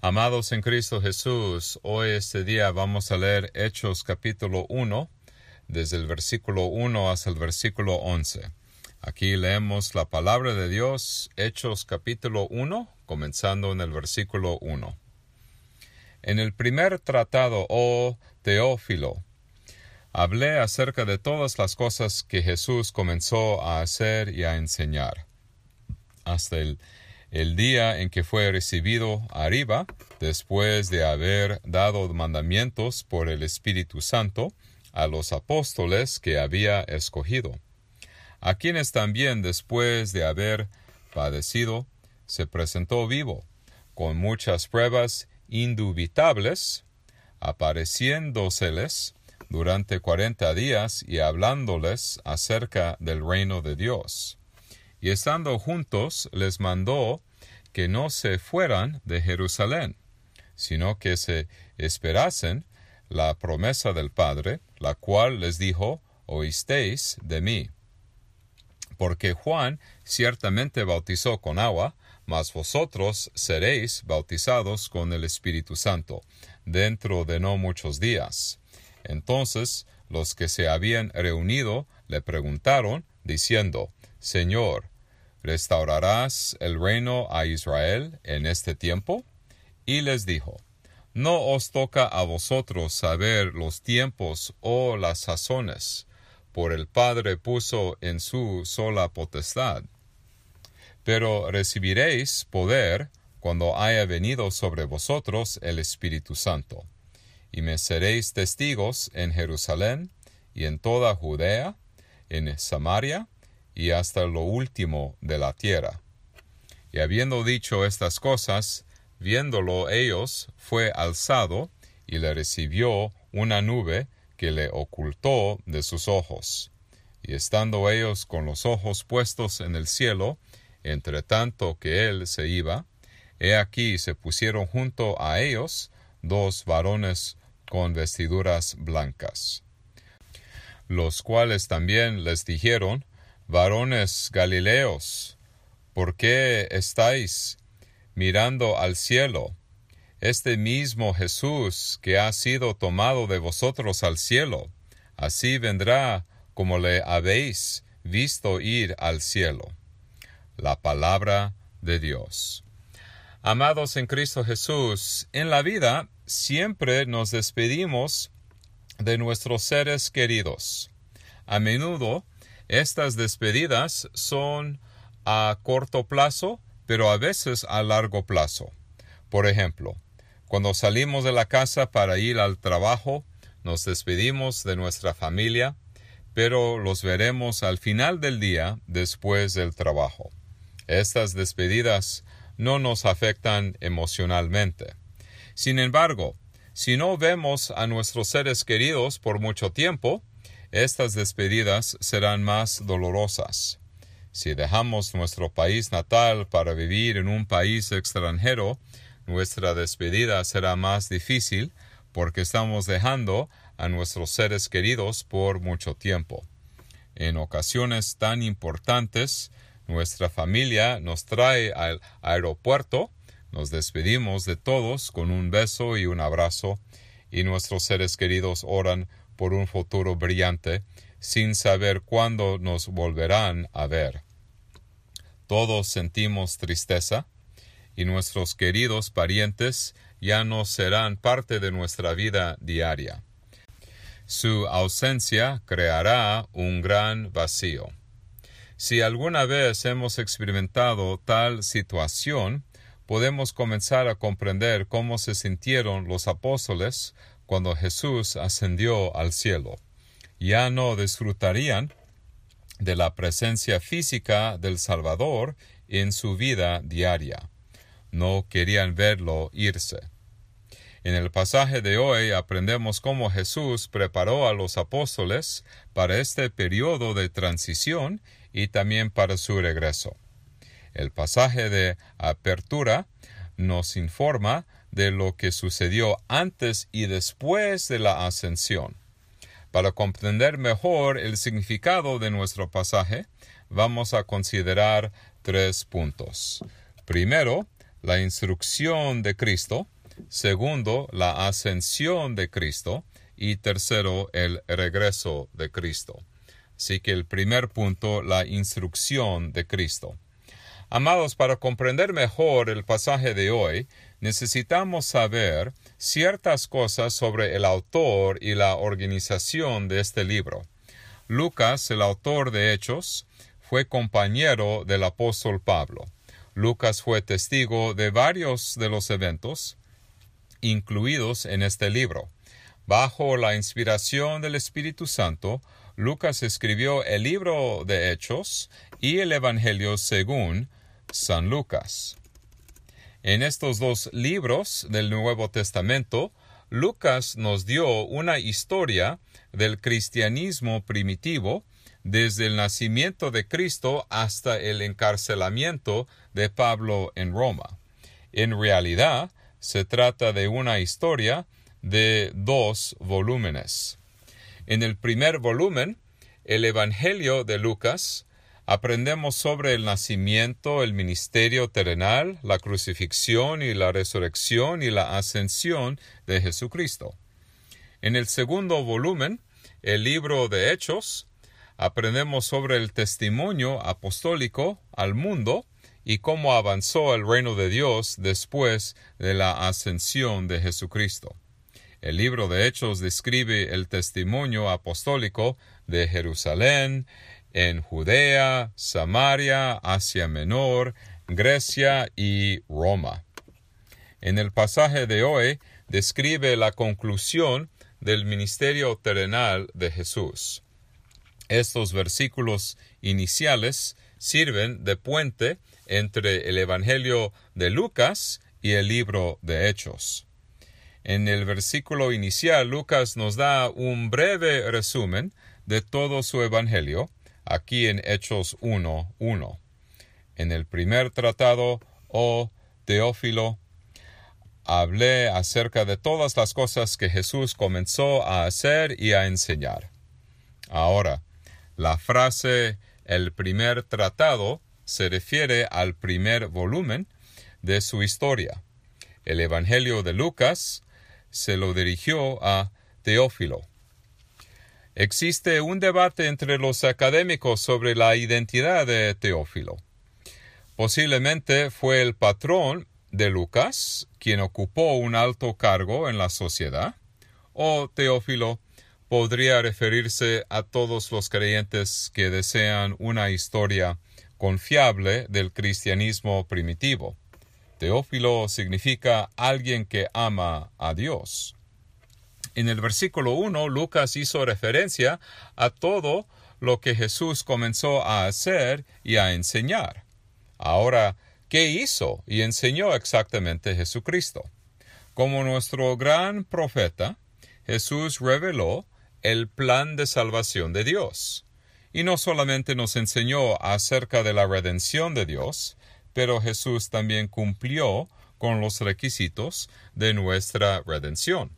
Amados en Cristo Jesús, hoy este día vamos a leer Hechos capítulo 1, desde el versículo 1 hasta el versículo 11. Aquí leemos la palabra de Dios, Hechos capítulo 1, comenzando en el versículo 1. En el primer tratado, oh Teófilo, hablé acerca de todas las cosas que Jesús comenzó a hacer y a enseñar, hasta el el día en que fue recibido arriba, después de haber dado mandamientos por el Espíritu Santo a los apóstoles que había escogido, a quienes también después de haber padecido, se presentó vivo, con muchas pruebas indubitables, apareciéndoseles durante cuarenta días y hablándoles acerca del reino de Dios. Y estando juntos les mandó que no se fueran de Jerusalén, sino que se esperasen la promesa del Padre, la cual les dijo, oísteis de mí. Porque Juan ciertamente bautizó con agua, mas vosotros seréis bautizados con el Espíritu Santo, dentro de no muchos días. Entonces los que se habían reunido le preguntaron, diciendo, Señor, ¿restaurarás el reino a Israel en este tiempo? Y les dijo, No os toca a vosotros saber los tiempos o las sazones, por el Padre puso en su sola potestad. Pero recibiréis poder cuando haya venido sobre vosotros el Espíritu Santo, y me seréis testigos en Jerusalén y en toda Judea, en Samaria, y hasta lo último de la tierra. Y habiendo dicho estas cosas, viéndolo ellos, fue alzado, y le recibió una nube que le ocultó de sus ojos. Y estando ellos con los ojos puestos en el cielo, entre tanto que él se iba, he aquí se pusieron junto a ellos dos varones con vestiduras blancas, los cuales también les dijeron, Varones Galileos, ¿por qué estáis mirando al cielo? Este mismo Jesús que ha sido tomado de vosotros al cielo, así vendrá como le habéis visto ir al cielo. La palabra de Dios. Amados en Cristo Jesús, en la vida siempre nos despedimos de nuestros seres queridos. A menudo estas despedidas son a corto plazo, pero a veces a largo plazo. Por ejemplo, cuando salimos de la casa para ir al trabajo, nos despedimos de nuestra familia, pero los veremos al final del día después del trabajo. Estas despedidas no nos afectan emocionalmente. Sin embargo, si no vemos a nuestros seres queridos por mucho tiempo, estas despedidas serán más dolorosas. Si dejamos nuestro país natal para vivir en un país extranjero, nuestra despedida será más difícil porque estamos dejando a nuestros seres queridos por mucho tiempo. En ocasiones tan importantes, nuestra familia nos trae al aeropuerto, nos despedimos de todos con un beso y un abrazo, y nuestros seres queridos oran por un futuro brillante, sin saber cuándo nos volverán a ver. Todos sentimos tristeza, y nuestros queridos parientes ya no serán parte de nuestra vida diaria. Su ausencia creará un gran vacío. Si alguna vez hemos experimentado tal situación, podemos comenzar a comprender cómo se sintieron los apóstoles cuando Jesús ascendió al cielo. Ya no disfrutarían de la presencia física del Salvador en su vida diaria. No querían verlo irse. En el pasaje de hoy aprendemos cómo Jesús preparó a los apóstoles para este periodo de transición y también para su regreso. El pasaje de apertura nos informa de lo que sucedió antes y después de la ascensión. Para comprender mejor el significado de nuestro pasaje, vamos a considerar tres puntos. Primero, la instrucción de Cristo, segundo, la ascensión de Cristo, y tercero, el regreso de Cristo. Así que el primer punto, la instrucción de Cristo. Amados, para comprender mejor el pasaje de hoy, necesitamos saber ciertas cosas sobre el autor y la organización de este libro. Lucas, el autor de Hechos, fue compañero del apóstol Pablo. Lucas fue testigo de varios de los eventos incluidos en este libro. Bajo la inspiración del Espíritu Santo, Lucas escribió el libro de Hechos y el Evangelio según San Lucas. En estos dos libros del Nuevo Testamento, Lucas nos dio una historia del cristianismo primitivo desde el nacimiento de Cristo hasta el encarcelamiento de Pablo en Roma. En realidad, se trata de una historia de dos volúmenes. En el primer volumen, el Evangelio de Lucas, aprendemos sobre el nacimiento, el ministerio terrenal, la crucifixión y la resurrección y la ascensión de Jesucristo. En el segundo volumen, el libro de Hechos, aprendemos sobre el testimonio apostólico al mundo y cómo avanzó el reino de Dios después de la ascensión de Jesucristo. El libro de Hechos describe el testimonio apostólico de Jerusalén, en Judea, Samaria, Asia Menor, Grecia y Roma. En el pasaje de hoy describe la conclusión del ministerio terrenal de Jesús. Estos versículos iniciales sirven de puente entre el Evangelio de Lucas y el libro de Hechos. En el versículo inicial, Lucas nos da un breve resumen de todo su Evangelio, aquí en Hechos 1.1. En el primer tratado, oh Teófilo, hablé acerca de todas las cosas que Jesús comenzó a hacer y a enseñar. Ahora, la frase el primer tratado se refiere al primer volumen de su historia. El Evangelio de Lucas se lo dirigió a Teófilo. Existe un debate entre los académicos sobre la identidad de Teófilo. Posiblemente fue el patrón de Lucas quien ocupó un alto cargo en la sociedad, o Teófilo podría referirse a todos los creyentes que desean una historia confiable del cristianismo primitivo. Teófilo significa alguien que ama a Dios. En el versículo 1, Lucas hizo referencia a todo lo que Jesús comenzó a hacer y a enseñar. Ahora, ¿qué hizo y enseñó exactamente Jesucristo? Como nuestro gran profeta, Jesús reveló el plan de salvación de Dios. Y no solamente nos enseñó acerca de la redención de Dios, pero Jesús también cumplió con los requisitos de nuestra redención.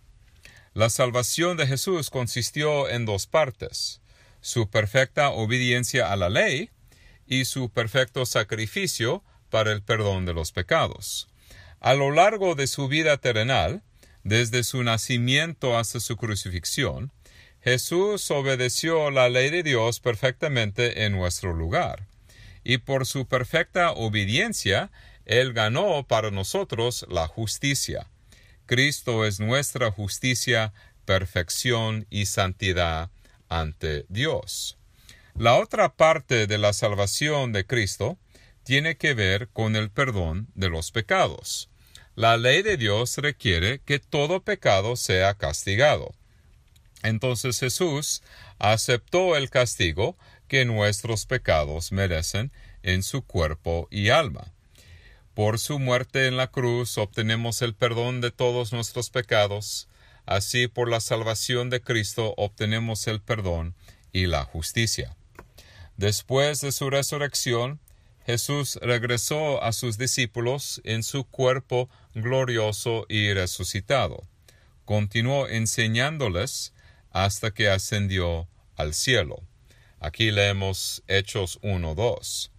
La salvación de Jesús consistió en dos partes, su perfecta obediencia a la ley y su perfecto sacrificio para el perdón de los pecados. A lo largo de su vida terrenal, desde su nacimiento hasta su crucifixión, Jesús obedeció la ley de Dios perfectamente en nuestro lugar y por su perfecta obediencia, Él ganó para nosotros la justicia. Cristo es nuestra justicia, perfección y santidad ante Dios. La otra parte de la salvación de Cristo tiene que ver con el perdón de los pecados. La ley de Dios requiere que todo pecado sea castigado. Entonces Jesús aceptó el castigo que nuestros pecados merecen en su cuerpo y alma. Por su muerte en la cruz obtenemos el perdón de todos nuestros pecados, así por la salvación de Cristo obtenemos el perdón y la justicia. Después de su resurrección, Jesús regresó a sus discípulos en su cuerpo glorioso y resucitado. Continuó enseñándoles hasta que ascendió al cielo. Aquí leemos Hechos 1.2.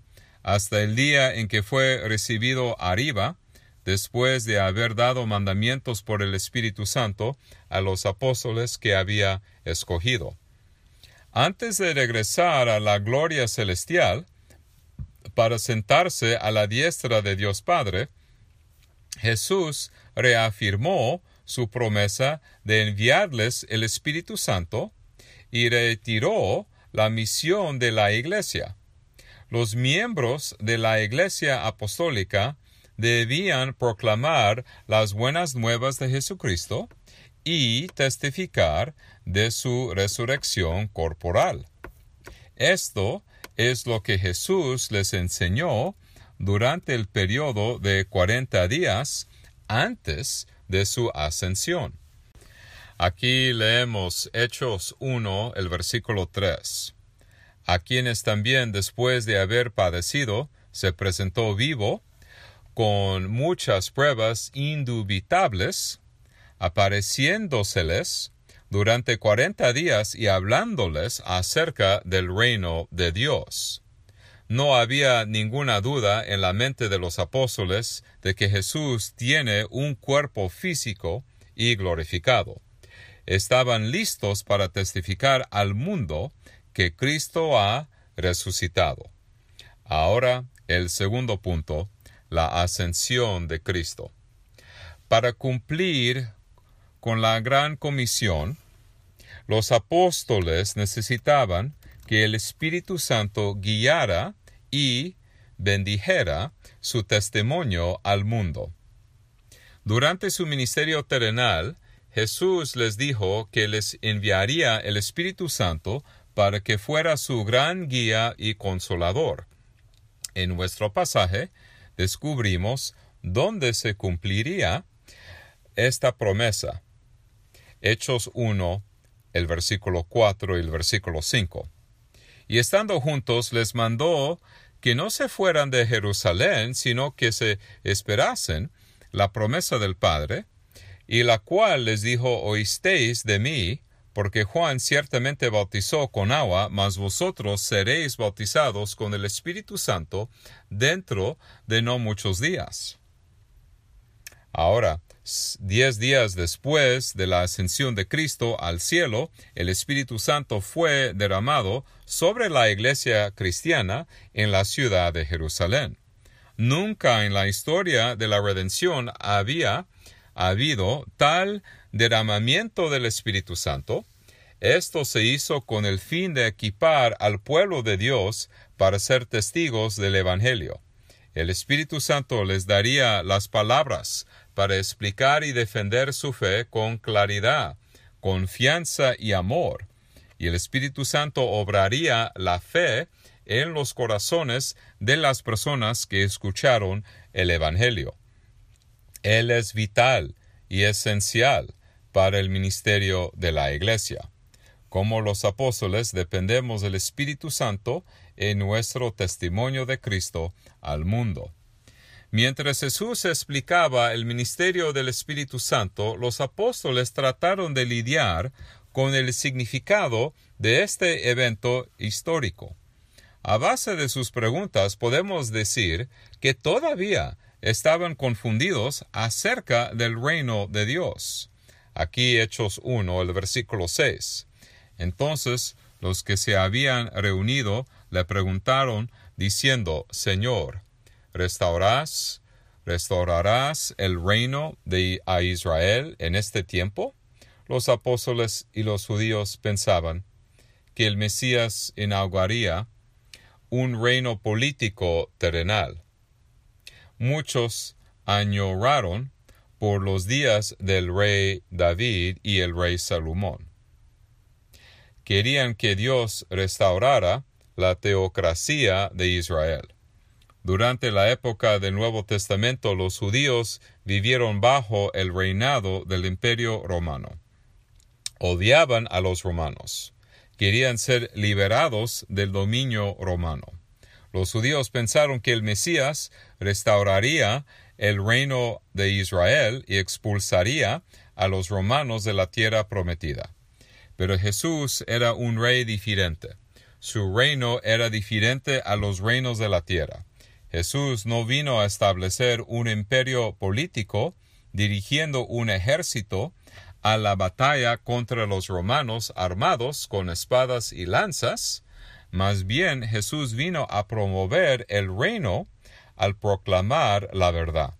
Hasta el día en que fue recibido arriba después de haber dado mandamientos por el Espíritu Santo a los apóstoles que había escogido. Antes de regresar a la gloria celestial, para sentarse a la diestra de Dios Padre, Jesús reafirmó su promesa de enviarles el Espíritu Santo y retiró la misión de la Iglesia. Los miembros de la Iglesia Apostólica debían proclamar las buenas nuevas de Jesucristo y testificar de su resurrección corporal. Esto es lo que Jesús les enseñó durante el periodo de cuarenta días antes de su ascensión. Aquí leemos Hechos 1, el versículo 3. A quienes también después de haber padecido se presentó vivo, con muchas pruebas indubitables, apareciéndoseles durante cuarenta días y hablándoles acerca del reino de Dios. No había ninguna duda en la mente de los apóstoles de que Jesús tiene un cuerpo físico y glorificado. Estaban listos para testificar al mundo que Cristo ha resucitado. Ahora el segundo punto, la ascensión de Cristo. Para cumplir con la gran comisión, los apóstoles necesitaban que el Espíritu Santo guiara y bendijera su testimonio al mundo. Durante su ministerio terrenal, Jesús les dijo que les enviaría el Espíritu Santo para que fuera su gran guía y consolador. En nuestro pasaje descubrimos dónde se cumpliría esta promesa. Hechos 1, el versículo 4 y el versículo 5. Y estando juntos les mandó que no se fueran de Jerusalén, sino que se esperasen la promesa del Padre, y la cual les dijo, oísteis de mí, porque Juan ciertamente bautizó con agua, mas vosotros seréis bautizados con el Espíritu Santo dentro de no muchos días. Ahora, diez días después de la ascensión de Cristo al cielo, el Espíritu Santo fue derramado sobre la iglesia cristiana en la ciudad de Jerusalén. Nunca en la historia de la redención había habido tal derramamiento del Espíritu Santo. Esto se hizo con el fin de equipar al pueblo de Dios para ser testigos del Evangelio. El Espíritu Santo les daría las palabras para explicar y defender su fe con claridad, confianza y amor, y el Espíritu Santo obraría la fe en los corazones de las personas que escucharon el Evangelio. Él es vital y esencial para el ministerio de la Iglesia. Como los apóstoles dependemos del Espíritu Santo en nuestro testimonio de Cristo al mundo. Mientras Jesús explicaba el ministerio del Espíritu Santo, los apóstoles trataron de lidiar con el significado de este evento histórico. A base de sus preguntas podemos decir que todavía estaban confundidos acerca del reino de Dios. Aquí Hechos 1, el versículo 6. Entonces los que se habían reunido le preguntaron diciendo, Señor, ¿restaurarás, restaurarás el reino de a Israel en este tiempo? Los apóstoles y los judíos pensaban que el Mesías inauguraría un reino político terrenal. Muchos añoraron por los días del rey David y el rey Salomón. Querían que Dios restaurara la teocracia de Israel. Durante la época del Nuevo Testamento los judíos vivieron bajo el reinado del imperio romano. Odiaban a los romanos. Querían ser liberados del dominio romano. Los judíos pensaron que el Mesías restauraría el reino de Israel y expulsaría a los romanos de la tierra prometida. Pero Jesús era un rey diferente. Su reino era diferente a los reinos de la tierra. Jesús no vino a establecer un imperio político dirigiendo un ejército a la batalla contra los romanos armados con espadas y lanzas, más bien Jesús vino a promover el reino al proclamar la verdad.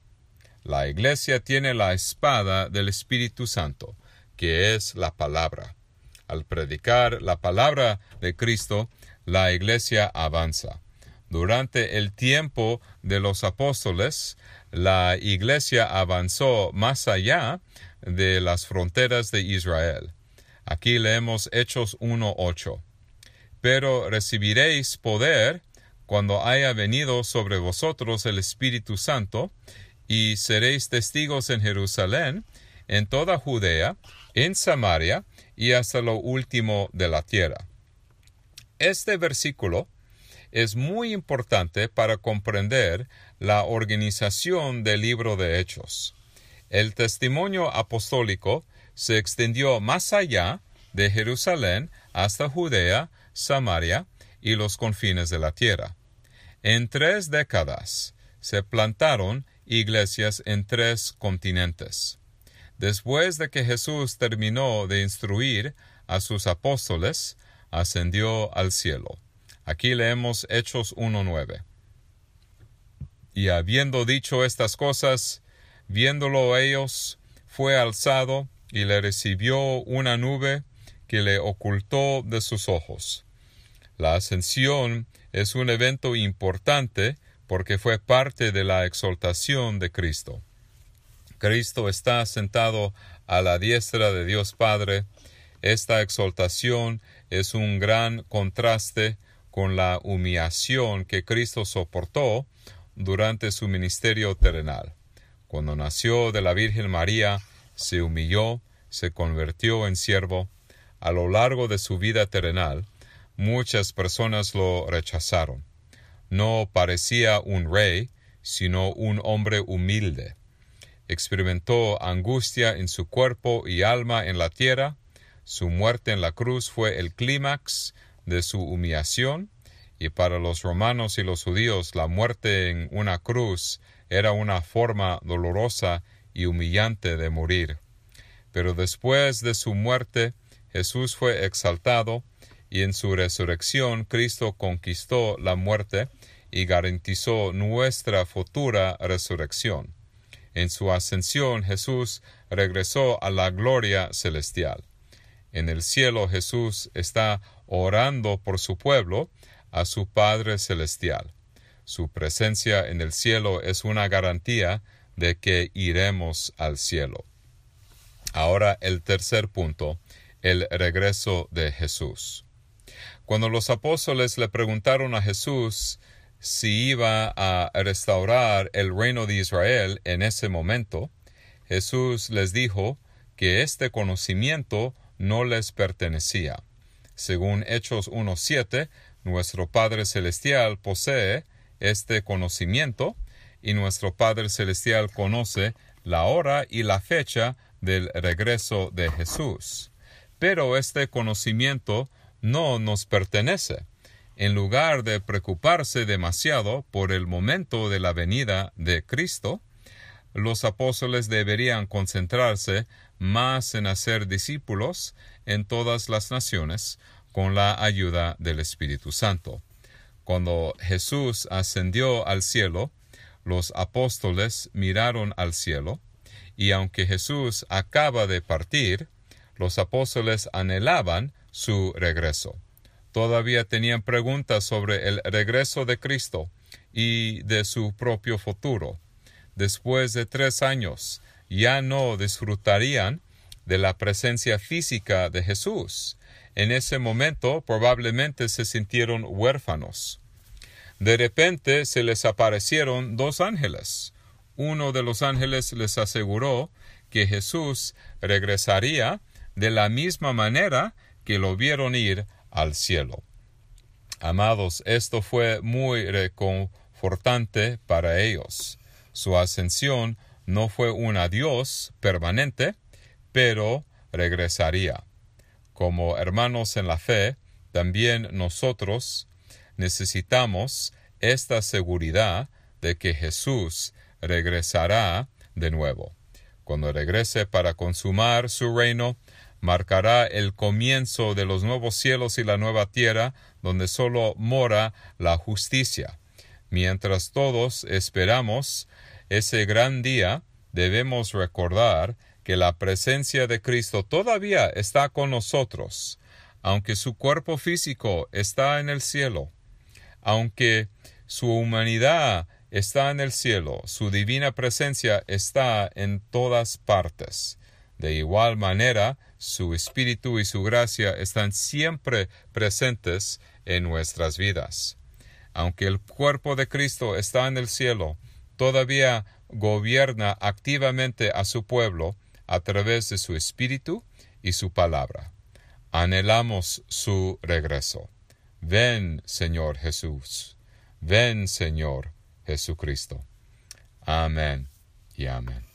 La iglesia tiene la espada del Espíritu Santo, que es la palabra. Al predicar la palabra de Cristo, la iglesia avanza. Durante el tiempo de los apóstoles, la iglesia avanzó más allá de las fronteras de Israel. Aquí leemos Hechos 1.8. Pero recibiréis poder cuando haya venido sobre vosotros el Espíritu Santo, y seréis testigos en Jerusalén, en toda Judea, en Samaria y hasta lo último de la tierra. Este versículo es muy importante para comprender la organización del libro de Hechos. El testimonio apostólico se extendió más allá de Jerusalén hasta Judea, Samaria y los confines de la tierra. En tres décadas se plantaron iglesias en tres continentes. Después de que Jesús terminó de instruir a sus apóstoles, ascendió al cielo. Aquí leemos Hechos 1.9. Y habiendo dicho estas cosas, viéndolo ellos, fue alzado y le recibió una nube que le ocultó de sus ojos. La ascensión es un evento importante porque fue parte de la exaltación de Cristo. Cristo está sentado a la diestra de Dios Padre. Esta exaltación es un gran contraste con la humillación que Cristo soportó durante su ministerio terrenal. Cuando nació de la Virgen María, se humilló, se convirtió en siervo. A lo largo de su vida terrenal, muchas personas lo rechazaron. No parecía un rey, sino un hombre humilde. Experimentó angustia en su cuerpo y alma en la tierra. Su muerte en la cruz fue el clímax de su humillación, y para los romanos y los judíos la muerte en una cruz era una forma dolorosa y humillante de morir. Pero después de su muerte Jesús fue exaltado y en su resurrección Cristo conquistó la muerte y garantizó nuestra futura resurrección. En su ascensión Jesús regresó a la gloria celestial. En el cielo Jesús está orando por su pueblo a su Padre celestial. Su presencia en el cielo es una garantía de que iremos al cielo. Ahora el tercer punto, el regreso de Jesús. Cuando los apóstoles le preguntaron a Jesús si iba a restaurar el reino de Israel en ese momento, Jesús les dijo que este conocimiento no les pertenecía. Según Hechos 1.7, nuestro Padre Celestial posee este conocimiento y nuestro Padre Celestial conoce la hora y la fecha del regreso de Jesús. Pero este conocimiento no nos pertenece. En lugar de preocuparse demasiado por el momento de la venida de Cristo, los apóstoles deberían concentrarse más en hacer discípulos en todas las naciones con la ayuda del Espíritu Santo. Cuando Jesús ascendió al cielo, los apóstoles miraron al cielo, y aunque Jesús acaba de partir, los apóstoles anhelaban su regreso. Todavía tenían preguntas sobre el regreso de Cristo y de su propio futuro. Después de tres años, ya no disfrutarían de la presencia física de Jesús. En ese momento probablemente se sintieron huérfanos. De repente se les aparecieron dos ángeles. Uno de los ángeles les aseguró que Jesús regresaría de la misma manera que lo vieron ir al cielo. Amados, esto fue muy reconfortante para ellos. Su ascensión no fue un adiós permanente, pero regresaría. Como hermanos en la fe, también nosotros necesitamos esta seguridad de que Jesús regresará de nuevo. Cuando regrese para consumar su reino, marcará el comienzo de los nuevos cielos y la nueva tierra, donde sólo mora la justicia. Mientras todos esperamos ese gran día, debemos recordar que la presencia de Cristo todavía está con nosotros, aunque su cuerpo físico está en el cielo, aunque su humanidad está en el cielo, su divina presencia está en todas partes. De igual manera, su espíritu y su gracia están siempre presentes en nuestras vidas. Aunque el cuerpo de Cristo está en el cielo, todavía gobierna activamente a su pueblo a través de su espíritu y su palabra. Anhelamos su regreso. Ven, Señor Jesús. Ven, Señor Jesucristo. Amén y amén.